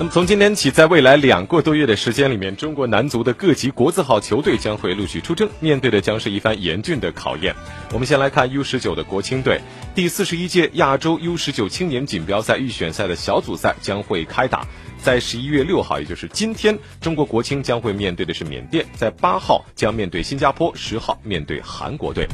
那么从今天起，在未来两个多月的时间里面，中国男足的各级国字号球队将会陆续出征，面对的将是一番严峻的考验。我们先来看 U 十九的国青队，第四十一届亚洲 U 十九青年锦标赛预选赛的小组赛将会开打，在十一月六号，也就是今天，中国国青将会面对的是缅甸，在八号将面对新加坡，十号面对韩国队。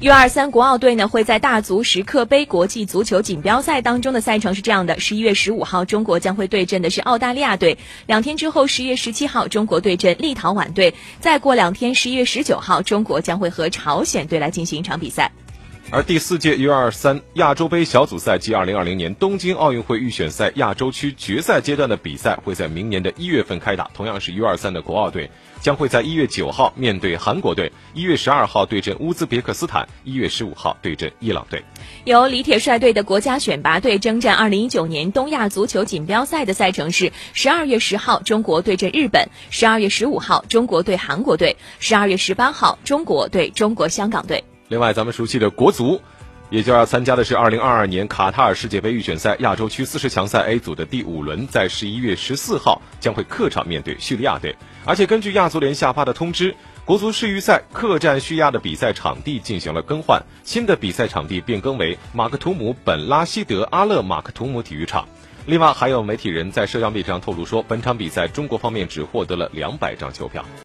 U 二三国奥队呢会在大足石刻杯国际足球锦标赛当中的赛程是这样的：十一月十五号，中国将会对阵的是澳大利亚队；两天之后，十月十七号，中国对阵立陶宛队；再过两天，十一月十九号，中国将会和朝鲜队来进行一场比赛。而第四届 U 二三亚洲杯小组赛及二零二零年东京奥运会预选赛亚洲区决赛阶段的比赛会在明年的一月份开打。同样是 U 二三的国奥队将会在一月九号面对韩国队，一月十二号对阵乌兹别克斯坦，一月十五号对阵伊朗队。由李铁率队的国家选拔队征战二零一九年东亚足球锦标赛的赛程是：十二月十号中国对阵日本，十二月十五号中国对韩国队，十二月十八号中国对中国香港队。另外，咱们熟悉的国足，也就要参加的是二零二二年卡塔尔世界杯预选赛亚洲区四十强赛 A 组的第五轮，在十一月十四号将会客场面对叙利亚队。而且根据亚足联下发的通知，国足世预赛客战叙利亚的比赛场地进行了更换，新的比赛场地变更为马克图姆本拉希德阿勒马克图姆体育场。另外，还有媒体人在社交媒体上透露说，本场比赛中国方面只获得了两百张球票。